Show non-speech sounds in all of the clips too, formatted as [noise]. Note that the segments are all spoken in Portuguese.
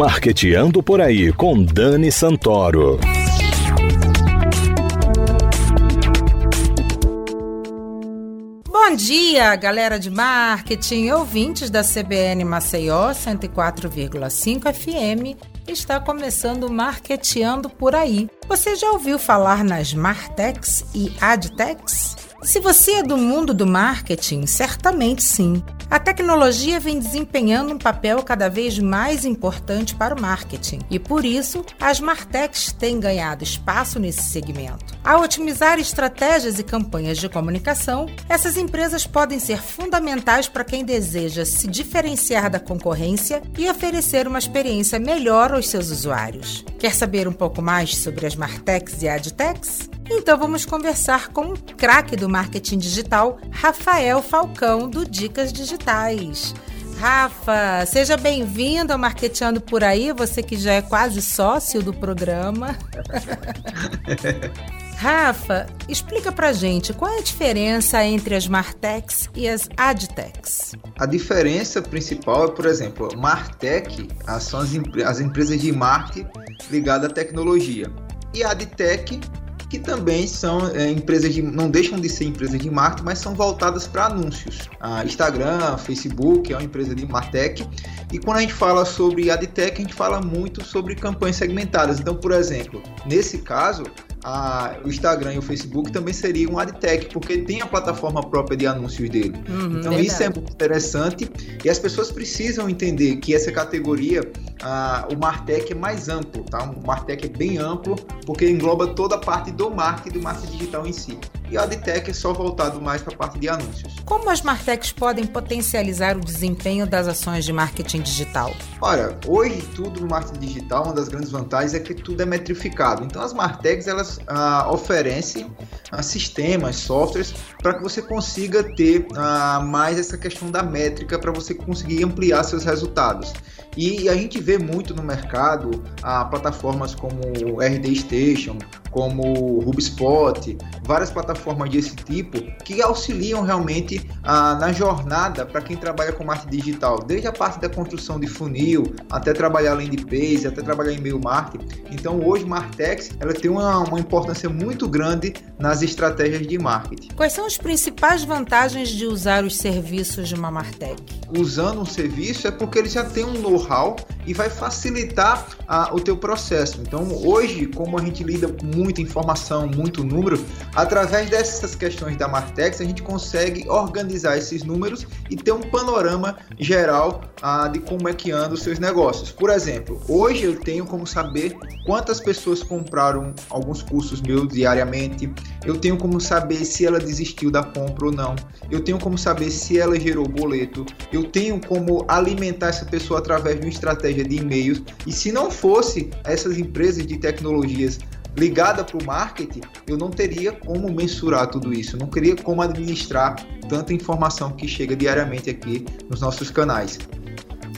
Marqueteando por aí com Dani Santoro. Bom dia, galera de marketing, ouvintes da CBN Maceió 104,5 FM. Está começando Marqueteando por aí. Você já ouviu falar nas Martex e Adtex? Se você é do mundo do marketing, certamente sim. A tecnologia vem desempenhando um papel cada vez mais importante para o marketing e, por isso, as Martechs têm ganhado espaço nesse segmento. Ao otimizar estratégias e campanhas de comunicação, essas empresas podem ser fundamentais para quem deseja se diferenciar da concorrência e oferecer uma experiência melhor aos seus usuários. Quer saber um pouco mais sobre as Martechs e Adtechs? Então vamos conversar com o craque do marketing digital, Rafael Falcão, do Dicas Digitais. Rafa, seja bem-vindo ao Marketeando por aí, você que já é quase sócio do programa. [laughs] Rafa, explica pra gente qual é a diferença entre as Martechs e as Adtechs. A diferença principal é, por exemplo, Martech são as, as empresas de marketing ligadas à tecnologia. E a Adtech que também são é, empresas de. não deixam de ser empresas de marketing, mas são voltadas para anúncios. A Instagram, Facebook é uma empresa de Martech. E quando a gente fala sobre AdTech, a gente fala muito sobre campanhas segmentadas. Então, por exemplo, nesse caso, a, o Instagram e o Facebook também seriam um AdTech, porque tem a plataforma própria de anúncios dele. Uhum, então verdade. isso é muito interessante e as pessoas precisam entender que essa categoria, a, o Martech é mais amplo, tá? O Martech é bem amplo, porque engloba toda a parte do marketing, do marketing digital em si e a AdTech é só voltado mais para a parte de anúncios. Como as Martechs podem potencializar o desempenho das ações de marketing digital? Olha, hoje tudo no marketing digital, uma das grandes vantagens é que tudo é metrificado. Então as Martechs elas ah, oferecem ah, sistemas, softwares para que você consiga ter ah, mais essa questão da métrica para você conseguir ampliar seus resultados. E a gente vê muito no mercado ah, plataformas como RD Station, como HubSpot, várias plataformas desse tipo que auxiliam realmente ah, na jornada para quem trabalha com marketing digital, desde a parte da construção de funil até trabalhar landing page, até trabalhar e-mail marketing. Então hoje Martex ela tem uma, uma importância muito grande nas estratégias de marketing. Quais são as principais vantagens de usar os serviços de uma Martech? Usando um serviço é porque ele já tem um know-how e vai facilitar ah, o teu processo. Então hoje, como a gente lida com muita informação, muito número, através dessas questões da Martex, a gente consegue organizar esses números e ter um panorama geral ah, de como é que andam os seus negócios. Por exemplo, hoje eu tenho como saber quantas pessoas compraram alguns cursos meus diariamente, eu tenho como saber se ela desistiu da compra ou não, eu tenho como saber se ela gerou boleto, eu tenho como alimentar essa pessoa através de uma estratégia de e-mails, e se não fosse essas empresas de tecnologias ligada para o marketing, eu não teria como mensurar tudo isso, não teria como administrar tanta informação que chega diariamente aqui nos nossos canais.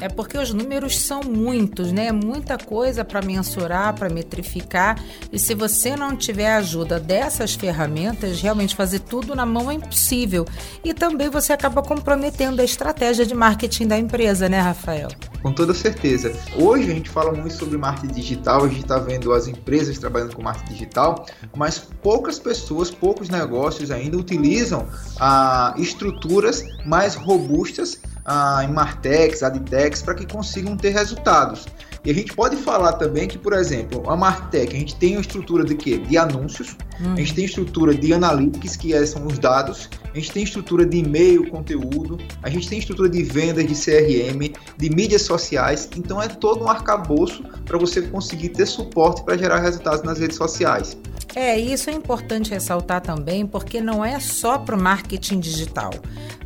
É porque os números são muitos, né? É muita coisa para mensurar, para metrificar. E se você não tiver a ajuda dessas ferramentas, realmente fazer tudo na mão é impossível. E também você acaba comprometendo a estratégia de marketing da empresa, né, Rafael? Com toda certeza. Hoje a gente fala muito sobre marketing digital, a gente está vendo as empresas trabalhando com marketing digital, mas poucas pessoas, poucos negócios ainda utilizam ah, estruturas mais robustas ah, em Martex, Adtex, para que consigam ter resultados. E a gente pode falar também que, por exemplo, a Martech, a gente tem uma estrutura de quê? De anúncios, hum. a gente tem estrutura de analytics, que é, são os dados, a gente tem estrutura de e-mail, conteúdo, a gente tem estrutura de vendas, de CRM, de mídias sociais, então é todo um arcabouço para você conseguir ter suporte para gerar resultados nas redes sociais. É, isso é importante ressaltar também, porque não é só para o marketing digital.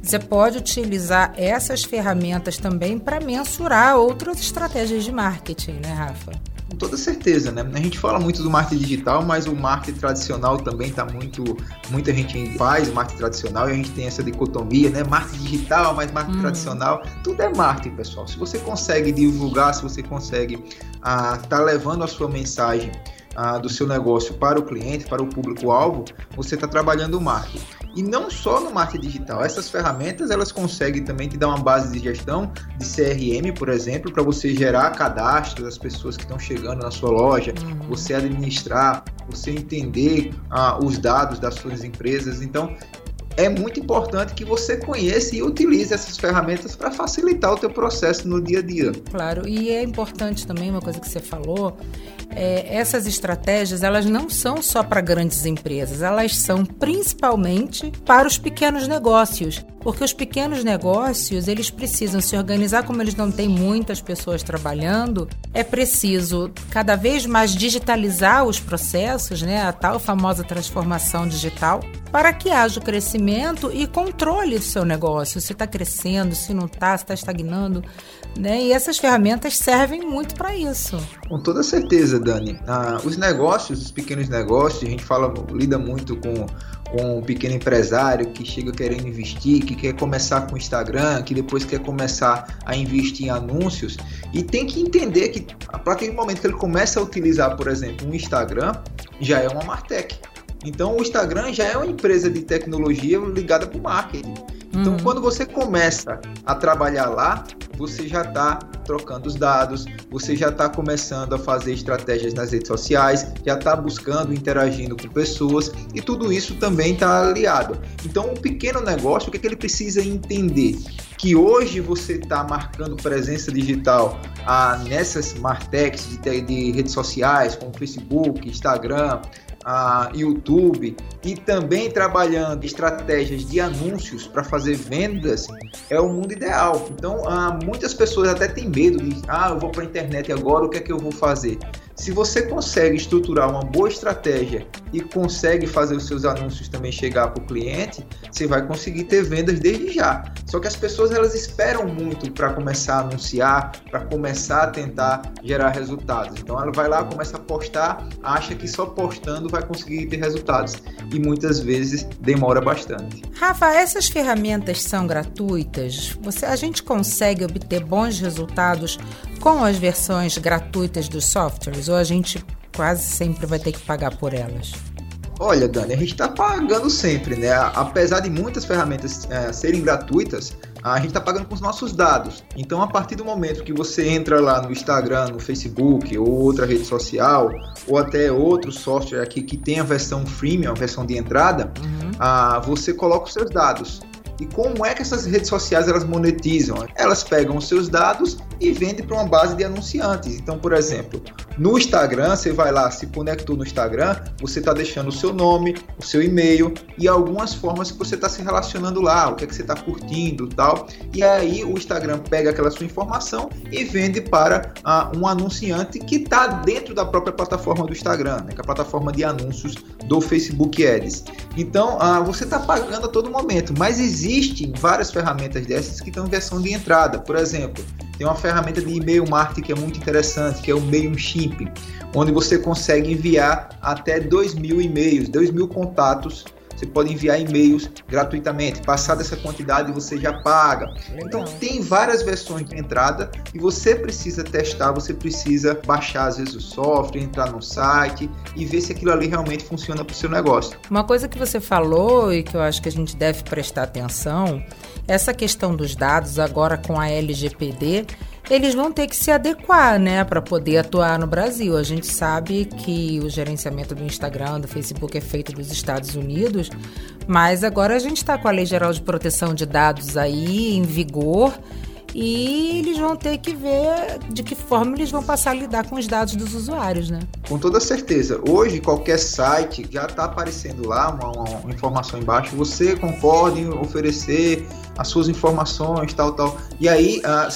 Você pode utilizar essas ferramentas também para mensurar outras estratégias de marketing, né, Rafa? Com toda certeza, né? A gente fala muito do marketing digital, mas o marketing tradicional também está muito. Muita gente faz marketing tradicional e a gente tem essa dicotomia, né? Marketing digital, mas marketing hum. tradicional. Tudo é marketing, pessoal. Se você consegue divulgar, se você consegue estar ah, tá levando a sua mensagem ah, do seu negócio para o cliente, para o público-alvo, você está trabalhando o marketing. E não só no marketing digital, essas ferramentas elas conseguem também te dar uma base de gestão de CRM, por exemplo, para você gerar cadastro das pessoas que estão chegando na sua loja, uhum. você administrar, você entender ah, os dados das suas empresas. Então, é muito importante que você conheça e utilize essas ferramentas para facilitar o teu processo no dia a dia. Claro, e é importante também uma coisa que você falou, é, essas estratégias elas não são só para grandes empresas, elas são principalmente para os pequenos negócios, porque os pequenos negócios eles precisam se organizar como eles não têm muitas pessoas trabalhando, é preciso cada vez mais digitalizar os processos, né, a tal famosa transformação digital para que haja o crescimento e controle do seu negócio, se está crescendo, se não está, se está estagnando. Né? E essas ferramentas servem muito para isso. Com toda certeza, Dani. Ah, os negócios, os pequenos negócios, a gente fala, lida muito com com um pequeno empresário que chega querendo investir, que quer começar com o Instagram, que depois quer começar a investir em anúncios e tem que entender que a partir do momento que ele começa a utilizar, por exemplo, um Instagram, já é uma Martech. Então o Instagram já é uma empresa de tecnologia ligada para o marketing. Então uhum. quando você começa a trabalhar lá, você já está trocando os dados, você já está começando a fazer estratégias nas redes sociais, já está buscando, interagindo com pessoas e tudo isso também está aliado. Então, um pequeno negócio, o que, é que ele precisa entender? Que hoje você está marcando presença digital ah, nessas martechs de, de redes sociais, como Facebook, Instagram, YouTube e também trabalhando estratégias de anúncios para fazer vendas é o mundo ideal. Então, há muitas pessoas até têm medo de, ah, eu vou para a internet agora, o que é que eu vou fazer? Se você consegue estruturar uma boa estratégia e consegue fazer os seus anúncios também chegar para o cliente, você vai conseguir ter vendas desde já. Só que as pessoas elas esperam muito para começar a anunciar, para começar a tentar gerar resultados. Então ela vai lá, começa postar, acha que só postando vai conseguir ter resultados e muitas vezes demora bastante. Rafa, essas ferramentas são gratuitas? Você, a gente consegue obter bons resultados com as versões gratuitas dos softwares ou a gente quase sempre vai ter que pagar por elas? Olha, Dani, a gente está pagando sempre, né? Apesar de muitas ferramentas é, serem gratuitas, a gente está pagando com os nossos dados. Então, a partir do momento que você entra lá no Instagram, no Facebook ou outra rede social, ou até outro software aqui que tem a versão freemium, a versão de entrada, uhum. ah, você coloca os seus dados. E como é que essas redes sociais elas monetizam? Elas pegam os seus dados e vendem para uma base de anunciantes. Então, por exemplo, no Instagram, você vai lá, se conectou no Instagram, você está deixando o seu nome, o seu e-mail e algumas formas que você está se relacionando lá, o que é que você está curtindo tal. E aí o Instagram pega aquela sua informação e vende para uh, um anunciante que está dentro da própria plataforma do Instagram, né, que é a plataforma de anúncios do Facebook Ads. Então, uh, você está pagando a todo momento, mas existem várias ferramentas dessas que estão em versão de entrada. Por exemplo, tem uma ferramenta de e-mail marketing que é muito interessante, que é o MailChimp, onde você consegue enviar até 2 mil e-mails, 2 mil contatos. Você pode enviar e-mails gratuitamente. Passar dessa quantidade você já paga. Então tem várias versões de entrada e você precisa testar, você precisa baixar às vezes o software, entrar no site e ver se aquilo ali realmente funciona para o seu negócio. Uma coisa que você falou e que eu acho que a gente deve prestar atenção essa questão dos dados agora com a LGPD, eles vão ter que se adequar, né, para poder atuar no Brasil. A gente sabe que o gerenciamento do Instagram, do Facebook é feito dos Estados Unidos, mas agora a gente está com a Lei Geral de Proteção de Dados aí em vigor e eles vão ter que ver de que forma eles vão passar a lidar com os dados dos usuários, né? Com toda certeza. Hoje, qualquer site já está aparecendo lá uma, uma, informação embaixo. Você concorda em oferecer as suas informações, tal, tal. E aí, a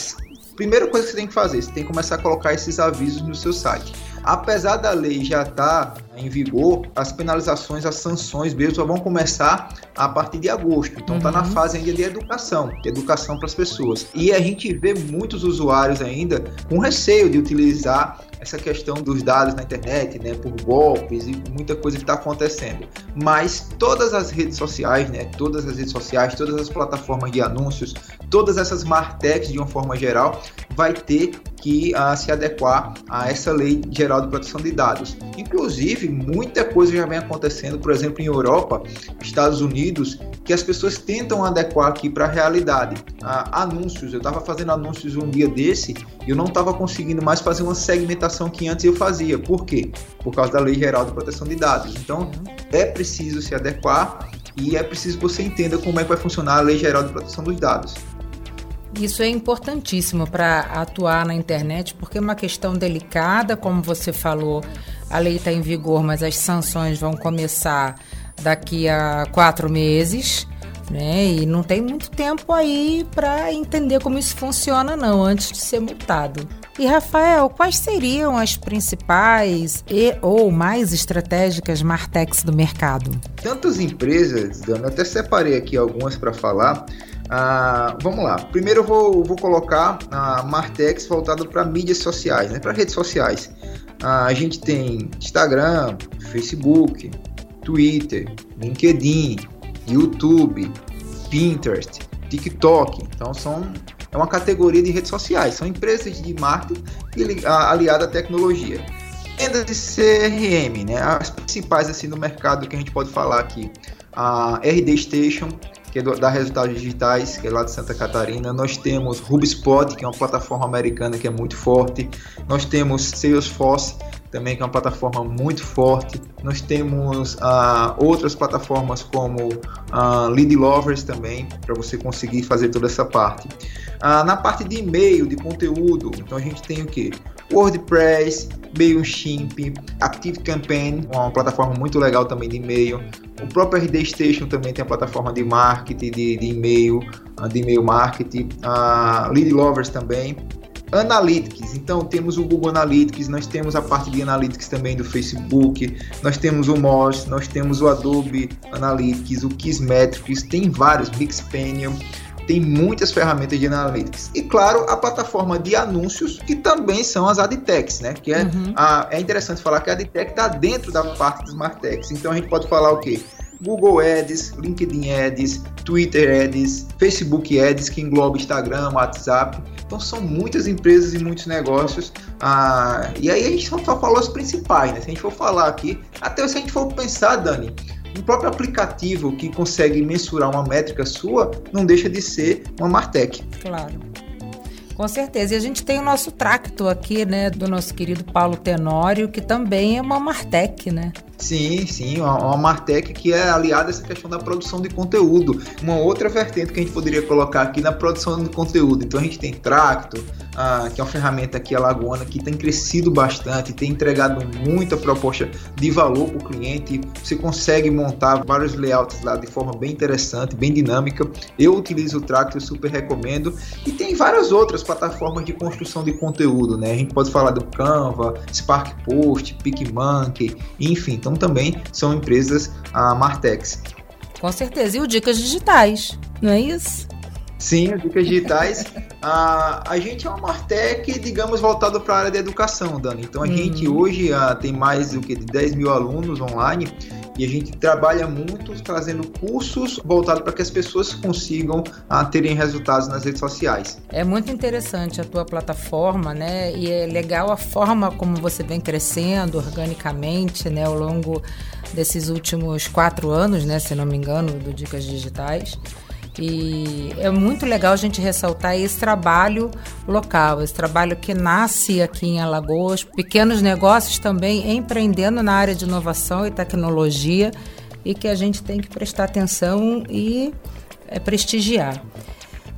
primeira coisa que você tem que fazer, você tem que começar a colocar esses avisos no seu site. Apesar da lei já estar tá em vigor, as penalizações, as sanções mesmo só vão começar a partir de agosto. Então está uhum. na fase ainda de educação, de educação para as pessoas. E a gente vê muitos usuários ainda com receio de utilizar essa questão dos dados na internet, né, por golpes e muita coisa que está acontecendo. Mas todas as redes sociais, né, todas as redes sociais, todas as plataformas de anúncios, todas essas martechs de uma forma geral, vai ter que se adequar a essa lei geral de proteção de dados. Inclusive, muita coisa já vem acontecendo, por exemplo, em Europa, Estados Unidos, que as pessoas tentam adequar aqui para a realidade. Ah, anúncios, eu estava fazendo anúncios um dia desse e eu não estava conseguindo mais fazer uma segmentação que antes eu fazia. Por quê? Por causa da Lei Geral de Proteção de Dados. Então, é preciso se adequar e é preciso que você entenda como é que vai funcionar a Lei Geral de Proteção dos Dados. Isso é importantíssimo para atuar na internet, porque é uma questão delicada, como você falou, a lei está em vigor, mas as sanções vão começar daqui a quatro meses. Né? E não tem muito tempo aí para entender como isso funciona, não, antes de ser multado. E Rafael, quais seriam as principais e ou mais estratégicas Martex do mercado? Tantas empresas, Dana, até separei aqui algumas para falar. Ah, vamos lá. Primeiro eu vou, vou colocar a Martex voltado para mídias sociais, né? para redes sociais. Ah, a gente tem Instagram, Facebook, Twitter, LinkedIn, YouTube, Pinterest, TikTok. Então são é uma categoria de redes sociais. São empresas de marketing aliada à tecnologia. Vendas de CRM, né? As principais assim no mercado que a gente pode falar aqui. A RD Station, que é da Resultados Digitais, que é lá de Santa Catarina. Nós temos HubSpot, que é uma plataforma americana que é muito forte. Nós temos Salesforce, também que é uma plataforma muito forte. Nós temos uh, outras plataformas como uh, Lead Lovers também, para você conseguir fazer toda essa parte. Uh, na parte de e-mail, de conteúdo, então a gente tem o que? WordPress, MailChimp, ActiveCampaign, uma plataforma muito legal também de e-mail. O próprio RD Station também tem a plataforma de marketing, de, de e-mail, de e-mail marketing. A Lead Lovers também. Analytics, então temos o Google Analytics, nós temos a parte de Analytics também do Facebook, nós temos o Moz, nós temos o Adobe Analytics, o Kissmetrics, tem vários, Mixpanel, tem muitas ferramentas de Analytics. E claro, a plataforma de anúncios, que também são as AdTechs, né? Que é, uhum. a, é interessante falar que a AdTech está dentro da parte dos Martechs. Então a gente pode falar o quê? Google Ads, LinkedIn Ads, Twitter Ads, Facebook Ads, que engloba Instagram, WhatsApp. Então são muitas empresas e muitos negócios. Ah, e aí a gente só falou as principais, né? Se a gente for falar aqui, até se a gente for pensar, Dani, um próprio aplicativo que consegue mensurar uma métrica sua não deixa de ser uma Martech. Claro. Com certeza. E a gente tem o nosso tracto aqui, né, do nosso querido Paulo Tenório, que também é uma Martech, né? Sim, sim, uma, uma Martech que é aliada a essa questão da produção de conteúdo. Uma outra vertente que a gente poderia colocar aqui na produção de conteúdo. Então a gente tem Tracto, ah, que é uma ferramenta aqui alagoana que tem crescido bastante, tem entregado muita proposta de valor para o cliente. Você consegue montar vários layouts lá de forma bem interessante, bem dinâmica. Eu utilizo o Tracto, super recomendo. E tem várias outras plataformas de construção de conteúdo, né? A gente pode falar do Canva, Spark Post, PicMonkey, enfim. Então também são empresas a Martex. Com certeza. E o Dicas Digitais, não é isso? Sim, Dicas Digitais. a, a gente é uma Martec, digamos, voltado para a área da educação, Dani. Então a uhum. gente hoje a, ah, tem mais do que 10 mil alunos online e a gente trabalha muito trazendo cursos voltados para que as pessoas consigam a, ah, terem resultados nas redes sociais. É muito interessante a tua plataforma, né? E é legal a forma como você vem crescendo organicamente, né, ao longo desses últimos quatro anos, né, se não me engano, do Dicas Digitais. E é muito legal a gente ressaltar esse trabalho local, esse trabalho que nasce aqui em Alagoas, pequenos negócios também empreendendo na área de inovação e tecnologia e que a gente tem que prestar atenção e é, prestigiar.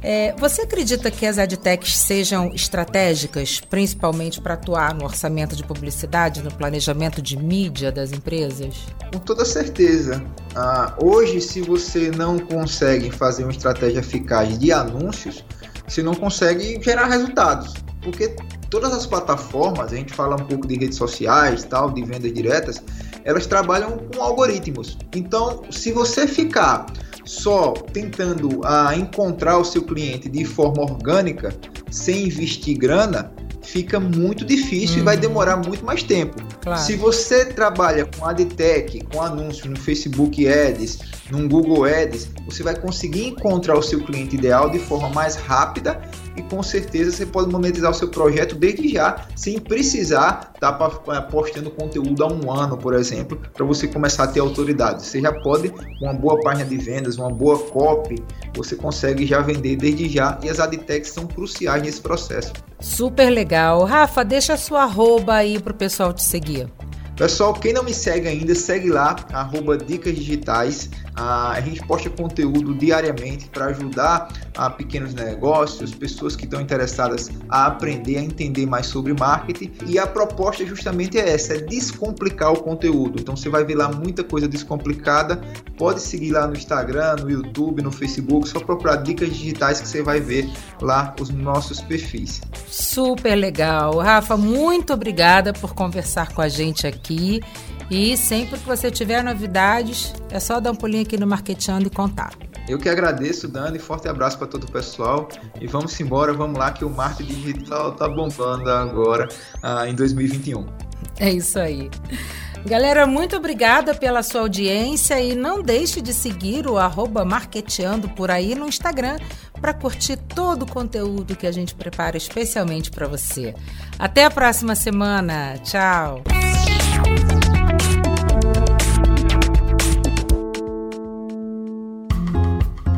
É, você acredita que as adtechs sejam estratégicas, principalmente para atuar no orçamento de publicidade, no planejamento de mídia das empresas? Com toda certeza. Ah, hoje, se você não consegue fazer uma estratégia eficaz de anúncios, você não consegue gerar resultados. Porque todas as plataformas, a gente fala um pouco de redes sociais, tal, de vendas diretas, elas trabalham com algoritmos. Então, se você ficar só tentando a encontrar o seu cliente de forma orgânica, sem investir grana, fica muito difícil e vai uhum. demorar muito mais tempo. Claro. Se você trabalha com AdTech, com anúncios no Facebook Ads, num Google Ads, você vai conseguir encontrar o seu cliente ideal de forma mais rápida e com certeza você pode monetizar o seu projeto desde já, sem precisar estar tá postando conteúdo há um ano, por exemplo, para você começar a ter autoridade. Você já pode, com uma boa página de vendas, uma boa copy, você consegue já vender desde já e as adtechs são cruciais nesse processo. Super legal. Rafa, deixa a sua arroba aí para o pessoal te seguir. Pessoal, quem não me segue ainda, segue lá, arroba Dicas Digitais. a gente posta conteúdo diariamente para ajudar a pequenos negócios, pessoas que estão interessadas a aprender, a entender mais sobre marketing. E a proposta justamente é essa, é descomplicar o conteúdo. Então você vai ver lá muita coisa descomplicada. Pode seguir lá no Instagram, no YouTube, no Facebook, só procurar Dicas Digitais que você vai ver lá os nossos perfis. Super legal. Rafa, muito obrigada por conversar com a gente aqui aqui. E sempre que você tiver novidades, é só dar um pulinho aqui no Marketeando e contar. Eu que agradeço, Dani. Forte abraço para todo o pessoal. E vamos embora, vamos lá, que o marketing digital tá bombando agora ah, em 2021. É isso aí. Galera, muito obrigada pela sua audiência e não deixe de seguir o arroba marketeando por aí no Instagram para curtir todo o conteúdo que a gente prepara especialmente para você. Até a próxima semana. Tchau!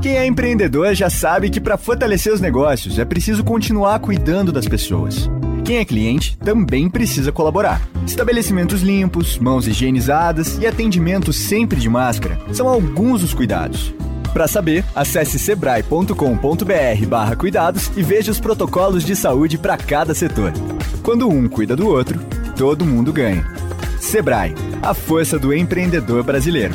Quem é empreendedor já sabe que para fortalecer os negócios é preciso continuar cuidando das pessoas. Quem é cliente também precisa colaborar. Estabelecimentos limpos, mãos higienizadas e atendimento sempre de máscara são alguns dos cuidados. Para saber, acesse sebrae.com.br/cuidados e veja os protocolos de saúde para cada setor. Quando um cuida do outro, todo mundo ganha. Sebrae, a força do empreendedor brasileiro.